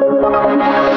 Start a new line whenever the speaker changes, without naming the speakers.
Música